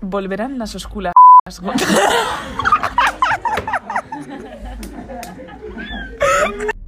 Volverán las oscuras.